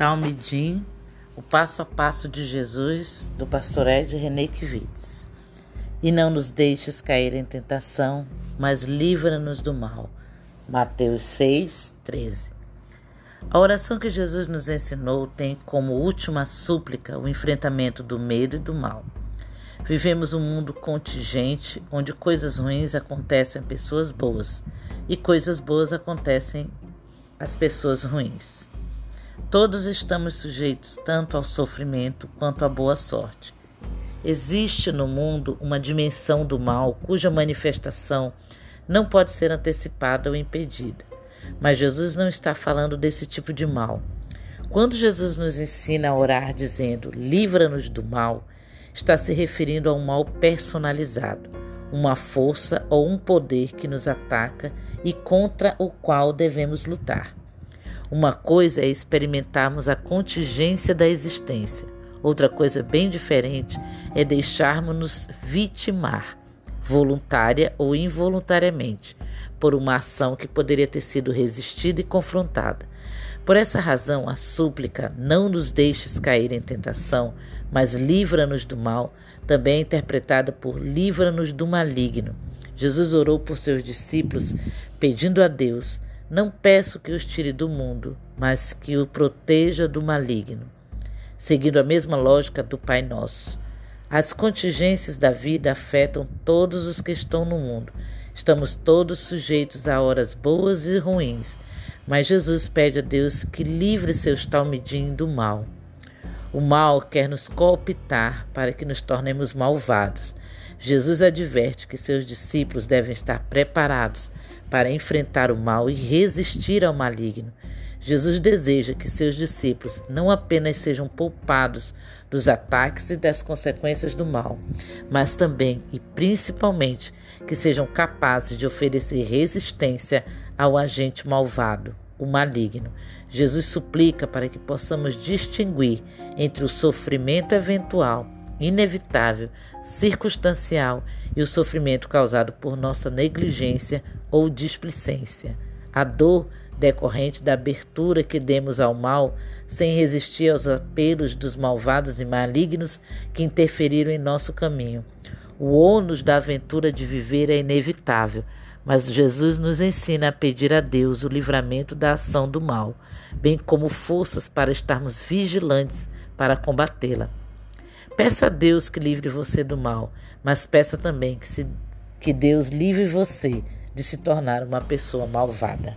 Talmidim, o passo a passo de Jesus, do pastor Ed René Kivitz. E não nos deixes cair em tentação, mas livra-nos do mal. Mateus 6, 13. A oração que Jesus nos ensinou tem como última súplica o enfrentamento do medo e do mal. Vivemos um mundo contingente onde coisas ruins acontecem a pessoas boas e coisas boas acontecem às pessoas ruins. Todos estamos sujeitos tanto ao sofrimento quanto à boa sorte. Existe no mundo uma dimensão do mal cuja manifestação não pode ser antecipada ou impedida. Mas Jesus não está falando desse tipo de mal. Quando Jesus nos ensina a orar dizendo livra-nos do mal, está se referindo a um mal personalizado, uma força ou um poder que nos ataca e contra o qual devemos lutar. Uma coisa é experimentarmos a contingência da existência, outra coisa bem diferente é deixarmos-nos vitimar, voluntária ou involuntariamente, por uma ação que poderia ter sido resistida e confrontada. Por essa razão, a súplica não nos deixes cair em tentação, mas livra-nos do mal, também é interpretada por livra-nos do maligno. Jesus orou por seus discípulos, pedindo a Deus não peço que os tire do mundo, mas que o proteja do maligno. Seguindo a mesma lógica do Pai Nosso. As contingências da vida afetam todos os que estão no mundo. Estamos todos sujeitos a horas boas e ruins, mas Jesus pede a Deus que livre seus talmidim do mal. O mal quer nos cooptar para que nos tornemos malvados. Jesus adverte que seus discípulos devem estar preparados para enfrentar o mal e resistir ao maligno. Jesus deseja que seus discípulos não apenas sejam poupados dos ataques e das consequências do mal, mas também e principalmente que sejam capazes de oferecer resistência ao agente malvado, o maligno. Jesus suplica para que possamos distinguir entre o sofrimento eventual inevitável, circunstancial e o sofrimento causado por nossa negligência ou displicência. A dor decorrente da abertura que demos ao mal, sem resistir aos apelos dos malvados e malignos que interferiram em nosso caminho. O ônus da aventura de viver é inevitável, mas Jesus nos ensina a pedir a Deus o livramento da ação do mal, bem como forças para estarmos vigilantes para combatê-la. Peça a Deus que livre você do mal, mas peça também que, se, que Deus livre você de se tornar uma pessoa malvada.